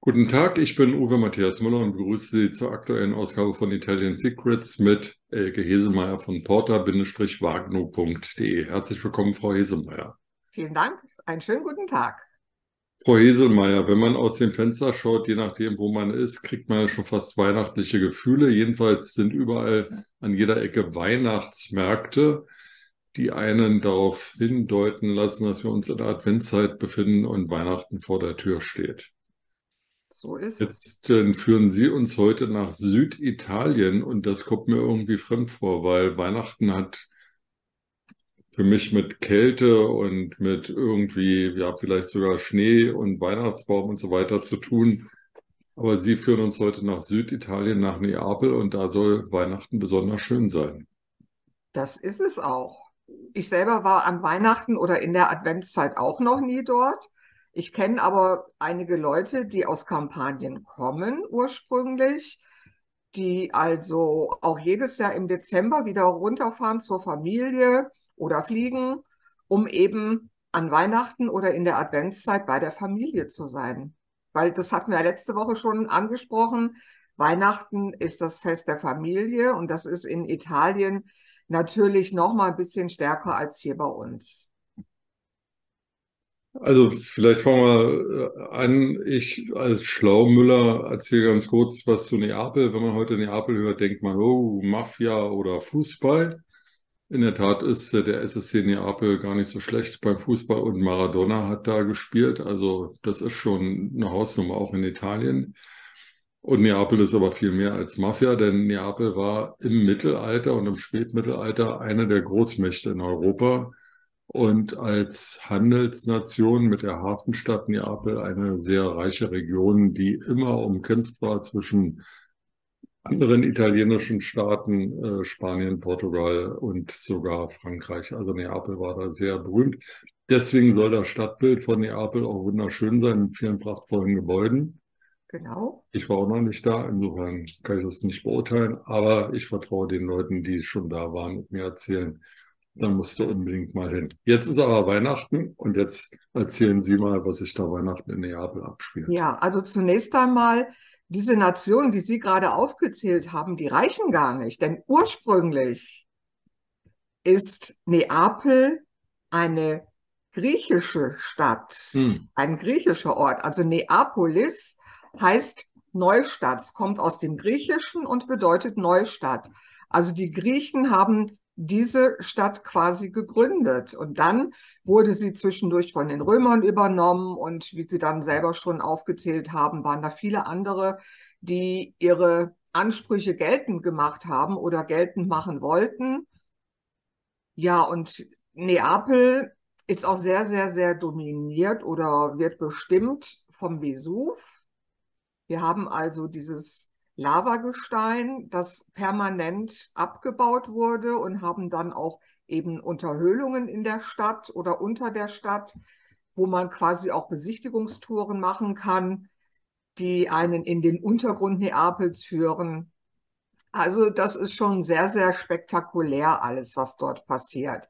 Guten Tag, ich bin Uwe Matthias Müller und begrüße Sie zur aktuellen Ausgabe von Italian Secrets mit Elke Hesemeyer von porta-wagno.de. Herzlich willkommen, Frau Hesemeyer. Vielen Dank, einen schönen guten Tag. Frau Heselmeier, wenn man aus dem Fenster schaut, je nachdem, wo man ist, kriegt man schon fast weihnachtliche Gefühle. Jedenfalls sind überall an jeder Ecke Weihnachtsmärkte, die einen darauf hindeuten lassen, dass wir uns in der Adventszeit befinden und Weihnachten vor der Tür steht. So ist Jetzt äh, führen Sie uns heute nach Süditalien und das kommt mir irgendwie fremd vor, weil Weihnachten hat für mich mit Kälte und mit irgendwie, ja, vielleicht sogar Schnee und Weihnachtsbaum und so weiter zu tun. Aber Sie führen uns heute nach Süditalien, nach Neapel und da soll Weihnachten besonders schön sein. Das ist es auch. Ich selber war an Weihnachten oder in der Adventszeit auch noch nie dort. Ich kenne aber einige Leute, die aus Kampanien kommen ursprünglich, die also auch jedes Jahr im Dezember wieder runterfahren zur Familie oder fliegen, um eben an Weihnachten oder in der Adventszeit bei der Familie zu sein. Weil das hatten wir letzte Woche schon angesprochen. Weihnachten ist das Fest der Familie und das ist in Italien natürlich noch mal ein bisschen stärker als hier bei uns. Also vielleicht fangen wir äh, an. Ich als Schlaumüller erzähle ganz kurz was zu Neapel. Wenn man heute Neapel hört, denkt man, oh, Mafia oder Fußball. In der Tat ist der SSC Neapel gar nicht so schlecht beim Fußball und Maradona hat da gespielt. Also das ist schon eine Hausnummer auch in Italien. Und Neapel ist aber viel mehr als Mafia, denn Neapel war im Mittelalter und im Spätmittelalter eine der Großmächte in Europa und als Handelsnation mit der Hafenstadt Neapel eine sehr reiche Region, die immer umkämpft war zwischen anderen italienischen Staaten, äh, Spanien, Portugal und sogar Frankreich. Also Neapel war da sehr berühmt. Deswegen soll das Stadtbild von Neapel auch wunderschön sein mit vielen prachtvollen Gebäuden. Genau. Ich war auch noch nicht da, insofern kann ich das nicht beurteilen, aber ich vertraue den Leuten, die schon da waren und mir erzählen, da musst du unbedingt mal hin. Jetzt ist aber Weihnachten und jetzt erzählen Sie mal, was sich da Weihnachten in Neapel abspielt. Ja, also zunächst einmal diese Nationen, die Sie gerade aufgezählt haben, die reichen gar nicht, denn ursprünglich ist Neapel eine griechische Stadt, hm. ein griechischer Ort. Also Neapolis heißt Neustadt, es kommt aus dem Griechischen und bedeutet Neustadt. Also die Griechen haben diese Stadt quasi gegründet. Und dann wurde sie zwischendurch von den Römern übernommen und wie sie dann selber schon aufgezählt haben, waren da viele andere, die ihre Ansprüche geltend gemacht haben oder geltend machen wollten. Ja, und Neapel ist auch sehr, sehr, sehr dominiert oder wird bestimmt vom Vesuv. Wir haben also dieses Lavagestein, das permanent abgebaut wurde und haben dann auch eben Unterhöhlungen in der Stadt oder unter der Stadt, wo man quasi auch Besichtigungstouren machen kann, die einen in den Untergrund Neapels führen. Also das ist schon sehr, sehr spektakulär alles, was dort passiert.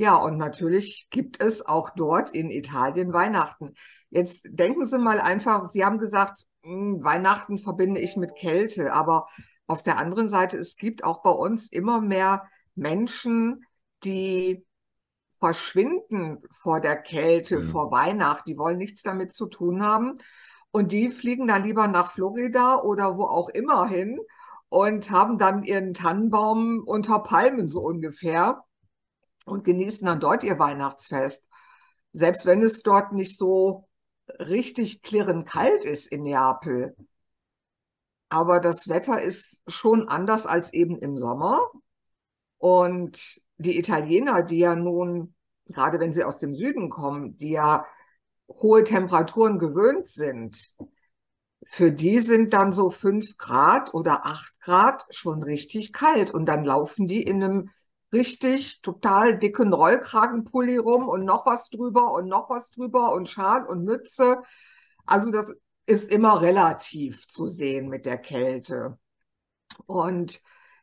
Ja, und natürlich gibt es auch dort in Italien Weihnachten. Jetzt denken Sie mal einfach, Sie haben gesagt, hm, Weihnachten verbinde ich mit Kälte, aber auf der anderen Seite, es gibt auch bei uns immer mehr Menschen, die verschwinden vor der Kälte, ja. vor Weihnachten, die wollen nichts damit zu tun haben. Und die fliegen dann lieber nach Florida oder wo auch immer hin und haben dann ihren Tannenbaum unter Palmen so ungefähr und genießen dann dort ihr Weihnachtsfest. Selbst wenn es dort nicht so richtig klirrend kalt ist in Neapel. Aber das Wetter ist schon anders als eben im Sommer. Und die Italiener, die ja nun, gerade wenn sie aus dem Süden kommen, die ja hohe Temperaturen gewöhnt sind, für die sind dann so fünf Grad oder acht Grad schon richtig kalt. Und dann laufen die in einem richtig total dicken Rollkragenpulli rum und noch was drüber und noch was drüber und Schal und Mütze. Also das ist immer relativ zu sehen mit der Kälte. Und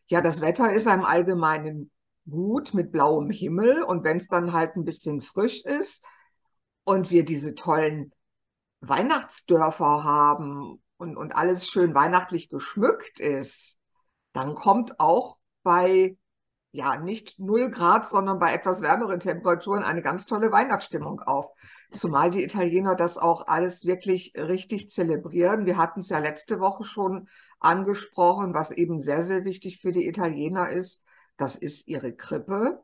ja, das Wetter ist im Allgemeinen gut mit blauem Himmel und wenn es dann halt ein bisschen frisch ist und wir diese tollen Weihnachtsdörfer haben und, und alles schön weihnachtlich geschmückt ist, dann kommt auch bei ja, nicht 0 Grad, sondern bei etwas wärmeren Temperaturen eine ganz tolle Weihnachtsstimmung auf. Zumal die Italiener das auch alles wirklich richtig zelebrieren. Wir hatten es ja letzte Woche schon angesprochen, was eben sehr, sehr wichtig für die Italiener ist. Das ist ihre Krippe.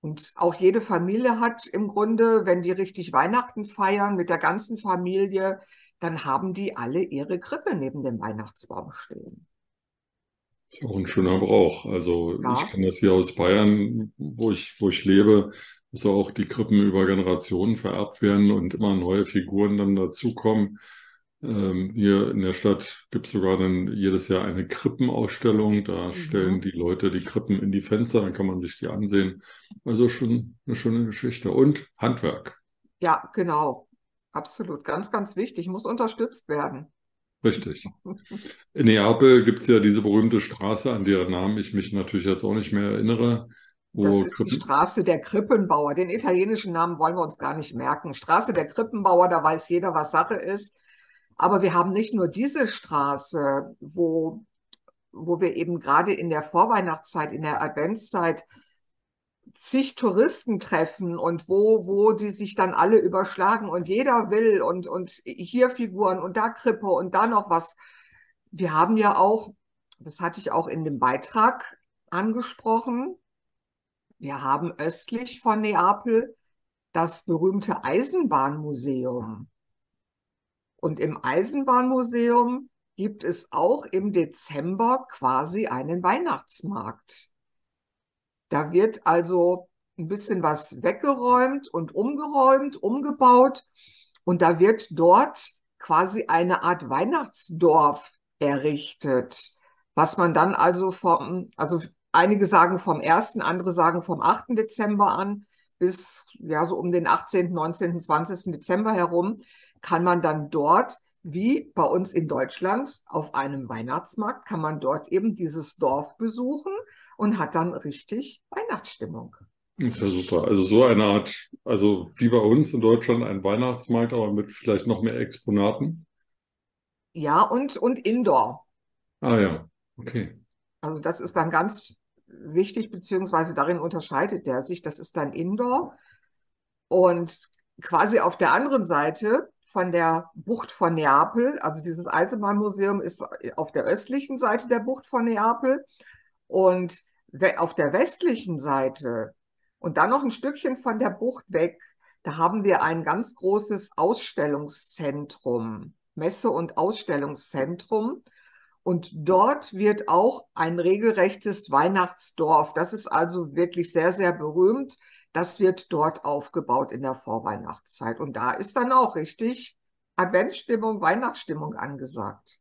Und auch jede Familie hat im Grunde, wenn die richtig Weihnachten feiern mit der ganzen Familie, dann haben die alle ihre Krippe neben dem Weihnachtsbaum stehen. Ist auch ein schöner Brauch. Also ja. ich kenne das hier aus Bayern, wo ich, wo ich lebe, dass auch die Krippen über Generationen vererbt werden und immer neue Figuren dann dazukommen. Ähm, hier in der Stadt gibt es sogar dann jedes Jahr eine Krippenausstellung. Da mhm. stellen die Leute die Krippen in die Fenster, dann kann man sich die ansehen. Also schon eine schöne Geschichte. Und Handwerk. Ja, genau. Absolut. Ganz, ganz wichtig. Muss unterstützt werden. Richtig. In Neapel gibt es ja diese berühmte Straße, an deren Namen ich mich natürlich jetzt auch nicht mehr erinnere. das ist Krippen... die Straße der Krippenbauer. Den italienischen Namen wollen wir uns gar nicht merken. Straße der Krippenbauer, da weiß jeder, was Sache ist. Aber wir haben nicht nur diese Straße, wo, wo wir eben gerade in der Vorweihnachtszeit, in der Adventszeit zig Touristen treffen und wo, wo die sich dann alle überschlagen und jeder will und, und hier Figuren und da Krippe und da noch was. Wir haben ja auch, das hatte ich auch in dem Beitrag angesprochen, wir haben östlich von Neapel das berühmte Eisenbahnmuseum. Und im Eisenbahnmuseum gibt es auch im Dezember quasi einen Weihnachtsmarkt. Da wird also ein bisschen was weggeräumt und umgeräumt, umgebaut. Und da wird dort quasi eine Art Weihnachtsdorf errichtet, was man dann also vom, also einige sagen vom 1., andere sagen vom 8. Dezember an bis ja so um den 18., 19., 20. Dezember herum kann man dann dort wie bei uns in Deutschland auf einem Weihnachtsmarkt kann man dort eben dieses Dorf besuchen und hat dann richtig Weihnachtsstimmung. Ist ja super. Also so eine Art, also wie bei uns in Deutschland ein Weihnachtsmarkt, aber mit vielleicht noch mehr Exponaten. Ja, und, und Indoor. Ah ja, okay. Also das ist dann ganz wichtig, beziehungsweise darin unterscheidet der sich. Das ist dann Indoor. Und quasi auf der anderen Seite von der Bucht von Neapel, also dieses Eisenbahnmuseum ist auf der östlichen Seite der Bucht von Neapel und auf der westlichen Seite und dann noch ein Stückchen von der Bucht weg, da haben wir ein ganz großes Ausstellungszentrum, Messe- und Ausstellungszentrum. Und dort wird auch ein regelrechtes Weihnachtsdorf. Das ist also wirklich sehr, sehr berühmt. Das wird dort aufgebaut in der Vorweihnachtszeit. Und da ist dann auch richtig Adventsstimmung, Weihnachtsstimmung angesagt.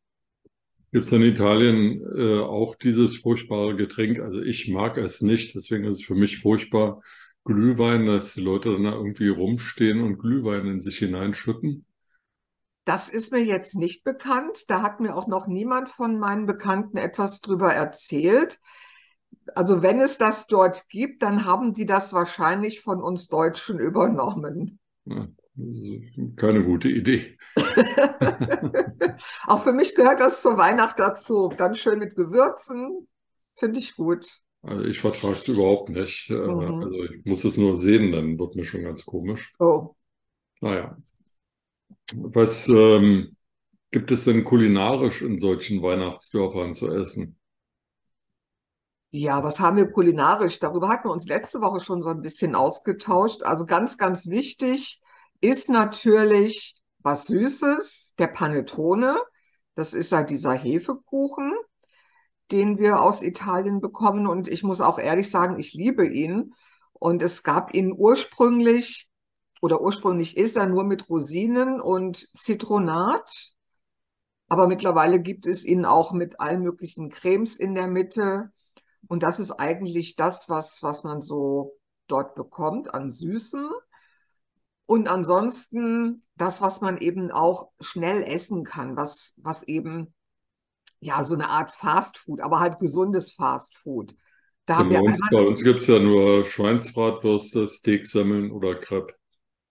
Gibt es in Italien äh, auch dieses furchtbare Getränk? Also ich mag es nicht, deswegen ist es für mich furchtbar Glühwein, dass die Leute dann da irgendwie rumstehen und Glühwein in sich hineinschütten. Das ist mir jetzt nicht bekannt. Da hat mir auch noch niemand von meinen Bekannten etwas drüber erzählt. Also wenn es das dort gibt, dann haben die das wahrscheinlich von uns Deutschen übernommen. Ja, keine gute Idee. Auch für mich gehört das zur Weihnacht dazu. Dann schön mit Gewürzen, finde ich gut. Also ich vertrage es überhaupt nicht. Äh, mhm. Also ich muss es nur sehen, dann wird mir schon ganz komisch. Oh. Naja. Was ähm, gibt es denn kulinarisch in solchen Weihnachtsdörfern zu essen? Ja, was haben wir kulinarisch? Darüber hatten wir uns letzte Woche schon so ein bisschen ausgetauscht. Also ganz, ganz wichtig ist natürlich was Süßes, der Panettone. Das ist halt dieser Hefekuchen, den wir aus Italien bekommen. Und ich muss auch ehrlich sagen, ich liebe ihn. Und es gab ihn ursprünglich, oder ursprünglich ist er nur mit Rosinen und Zitronat. Aber mittlerweile gibt es ihn auch mit allen möglichen Cremes in der Mitte. Und das ist eigentlich das, was, was man so dort bekommt an Süßen. Und ansonsten das, was man eben auch schnell essen kann, was, was eben ja so eine Art Fast Food, aber halt gesundes Fast Food. Da haben wir uns, bei uns gibt es ja nur Schweinsbratwürste, Steaksemmeln oder Crepe.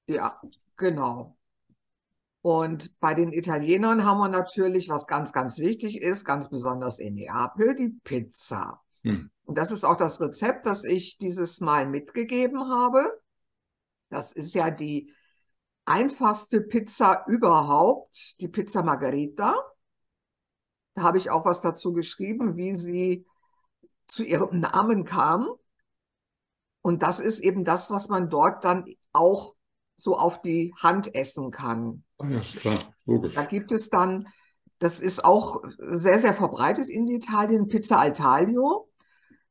Ja, genau. Und bei den Italienern haben wir natürlich, was ganz, ganz wichtig ist, ganz besonders in Neapel, die Pizza. Hm. Und das ist auch das Rezept, das ich dieses Mal mitgegeben habe. Das ist ja die einfachste Pizza überhaupt, die Pizza Margherita. Da habe ich auch was dazu geschrieben, wie sie zu ihrem Namen kam. Und das ist eben das, was man dort dann auch so auf die Hand essen kann. Ah ja, klar, logisch. Da gibt es dann, das ist auch sehr, sehr verbreitet in Italien, Pizza al taglio.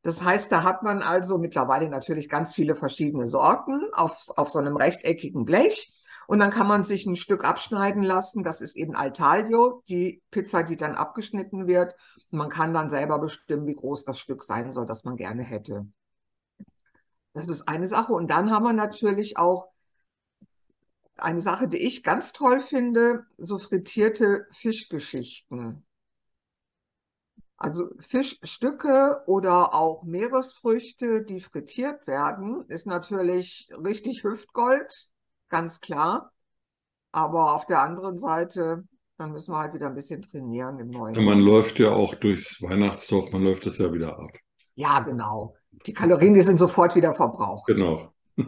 Das heißt, da hat man also mittlerweile natürlich ganz viele verschiedene Sorten auf, auf so einem rechteckigen Blech. Und dann kann man sich ein Stück abschneiden lassen. Das ist eben al taglio, die Pizza, die dann abgeschnitten wird. Und man kann dann selber bestimmen, wie groß das Stück sein soll, das man gerne hätte. Das ist eine Sache. Und dann haben wir natürlich auch eine Sache, die ich ganz toll finde, so frittierte Fischgeschichten. Also Fischstücke oder auch Meeresfrüchte, die frittiert werden, ist natürlich richtig Hüftgold, ganz klar. Aber auf der anderen Seite, dann müssen wir halt wieder ein bisschen trainieren im neuen. Ja, man läuft ja auch durchs Weihnachtsdorf, man läuft das ja wieder ab. Ja, genau. Die Kalorien, die sind sofort wieder verbraucht. Genau.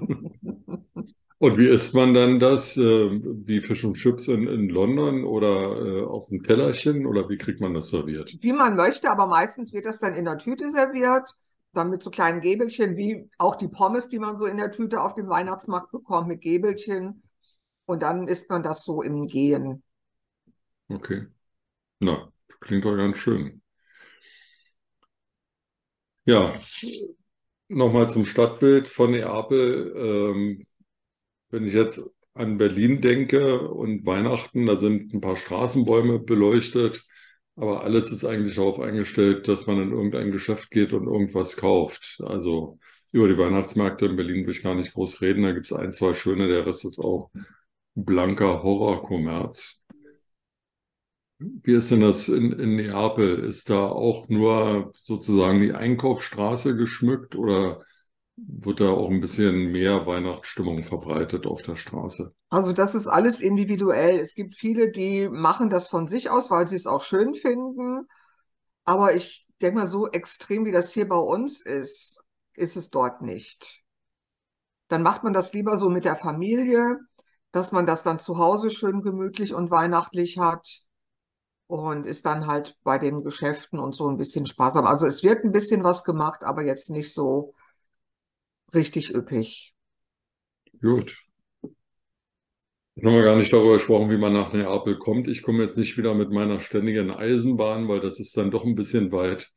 Und wie isst man dann das? Äh, wie Fisch und Chips in, in London oder äh, auf dem Tellerchen oder wie kriegt man das serviert? Wie man möchte, aber meistens wird das dann in der Tüte serviert, dann mit so kleinen Gäbelchen, wie auch die Pommes, die man so in der Tüte auf dem Weihnachtsmarkt bekommt, mit Gäbelchen. Und dann isst man das so im Gehen. Okay. Na, klingt doch ganz schön. Ja, nochmal zum Stadtbild von Neapel. Ähm, wenn ich jetzt an Berlin denke und Weihnachten, da sind ein paar Straßenbäume beleuchtet, aber alles ist eigentlich darauf eingestellt, dass man in irgendein Geschäft geht und irgendwas kauft. Also über die Weihnachtsmärkte in Berlin will ich gar nicht groß reden. Da gibt es ein, zwei schöne, der Rest ist auch blanker Horrorkommerz. Wie ist denn das in, in Neapel? Ist da auch nur sozusagen die Einkaufsstraße geschmückt oder wird da auch ein bisschen mehr Weihnachtsstimmung verbreitet auf der Straße. Also das ist alles individuell. Es gibt viele, die machen das von sich aus, weil sie es auch schön finden. Aber ich denke mal, so extrem wie das hier bei uns ist, ist es dort nicht. Dann macht man das lieber so mit der Familie, dass man das dann zu Hause schön gemütlich und weihnachtlich hat und ist dann halt bei den Geschäften und so ein bisschen sparsam. Also es wird ein bisschen was gemacht, aber jetzt nicht so richtig üppig. Gut. Jetzt haben wir gar nicht darüber gesprochen, wie man nach Neapel kommt. Ich komme jetzt nicht wieder mit meiner ständigen Eisenbahn, weil das ist dann doch ein bisschen weit.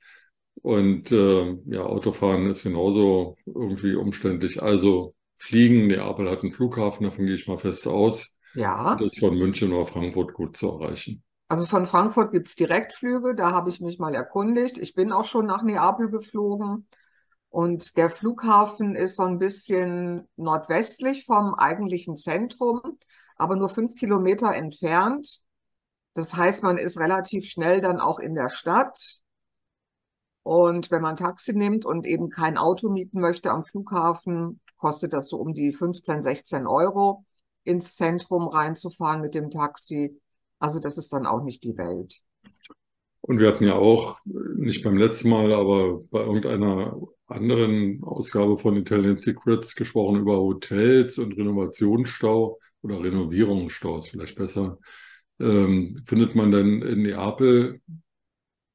Und äh, ja, Autofahren ist genauso irgendwie umständlich. Also fliegen, Neapel hat einen Flughafen, davon gehe ich mal fest aus. Ja. Das ist von München oder Frankfurt gut zu erreichen. Also von Frankfurt gibt es Direktflüge, da habe ich mich mal erkundigt. Ich bin auch schon nach Neapel geflogen. Und der Flughafen ist so ein bisschen nordwestlich vom eigentlichen Zentrum, aber nur fünf Kilometer entfernt. Das heißt, man ist relativ schnell dann auch in der Stadt. Und wenn man Taxi nimmt und eben kein Auto mieten möchte am Flughafen, kostet das so um die 15, 16 Euro, ins Zentrum reinzufahren mit dem Taxi. Also das ist dann auch nicht die Welt. Und wir hatten ja auch, nicht beim letzten Mal, aber bei irgendeiner anderen Ausgabe von Italian Secrets gesprochen über Hotels und Renovationsstau oder Renovierungsstau ist vielleicht besser. Ähm, findet man denn in Neapel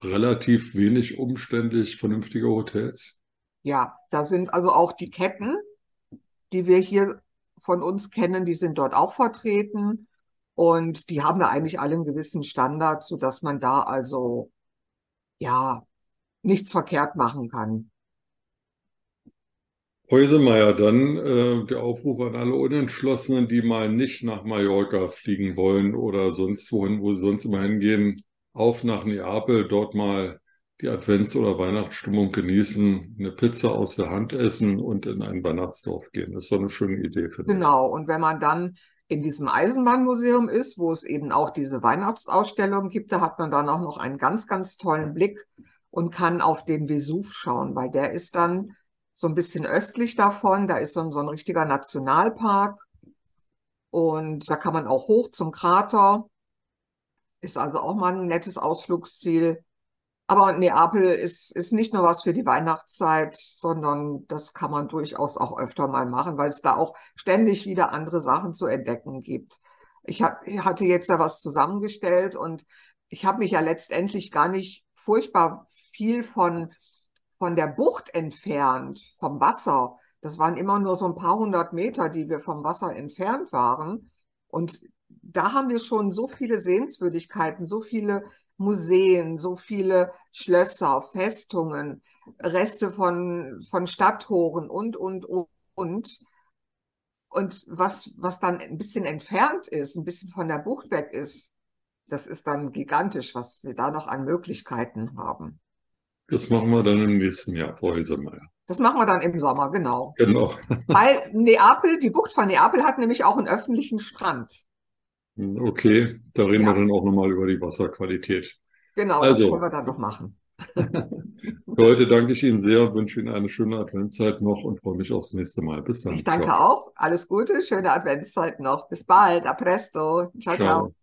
relativ wenig umständlich vernünftige Hotels? Ja, da sind also auch die Ketten, die wir hier von uns kennen, die sind dort auch vertreten. Und die haben da eigentlich alle einen gewissen Standard, sodass man da also ja nichts verkehrt machen kann. Häusemeier, dann äh, der Aufruf an alle Unentschlossenen, die mal nicht nach Mallorca fliegen wollen oder sonst wohin, wo sie sonst immer hingehen, auf nach Neapel, dort mal die Advents- oder Weihnachtsstimmung genießen, eine Pizza aus der Hand essen und in ein Weihnachtsdorf gehen. Das ist so eine schöne Idee, finde Genau, und wenn man dann in diesem Eisenbahnmuseum ist, wo es eben auch diese Weihnachtsausstellung gibt, da hat man dann auch noch einen ganz, ganz tollen Blick und kann auf den Vesuv schauen, weil der ist dann so ein bisschen östlich davon. Da ist so ein, so ein richtiger Nationalpark. Und da kann man auch hoch zum Krater. Ist also auch mal ein nettes Ausflugsziel. Aber Neapel ist, ist nicht nur was für die Weihnachtszeit, sondern das kann man durchaus auch öfter mal machen, weil es da auch ständig wieder andere Sachen zu entdecken gibt. Ich hatte jetzt da was zusammengestellt und ich habe mich ja letztendlich gar nicht furchtbar viel von, von der Bucht entfernt, vom Wasser. Das waren immer nur so ein paar hundert Meter, die wir vom Wasser entfernt waren. Und da haben wir schon so viele Sehenswürdigkeiten, so viele Museen, so viele Schlösser, Festungen, Reste von, von Stadttoren und, und, und. Und was, was dann ein bisschen entfernt ist, ein bisschen von der Bucht weg ist, das ist dann gigantisch, was wir da noch an Möglichkeiten haben. Das machen wir dann im nächsten Jahr, Frau Hilsemeier. Das machen wir dann im Sommer, genau. Genau. Weil Neapel, die Bucht von Neapel hat nämlich auch einen öffentlichen Strand. Okay, da reden ja. wir dann auch nochmal über die Wasserqualität. Genau, also, das wollen wir dann noch machen. Für heute danke ich Ihnen sehr, wünsche Ihnen eine schöne Adventszeit noch und freue mich aufs nächste Mal. Bis dann. Ich danke ciao. auch. Alles Gute, schöne Adventszeit noch. Bis bald. A presto. ciao. ciao. ciao.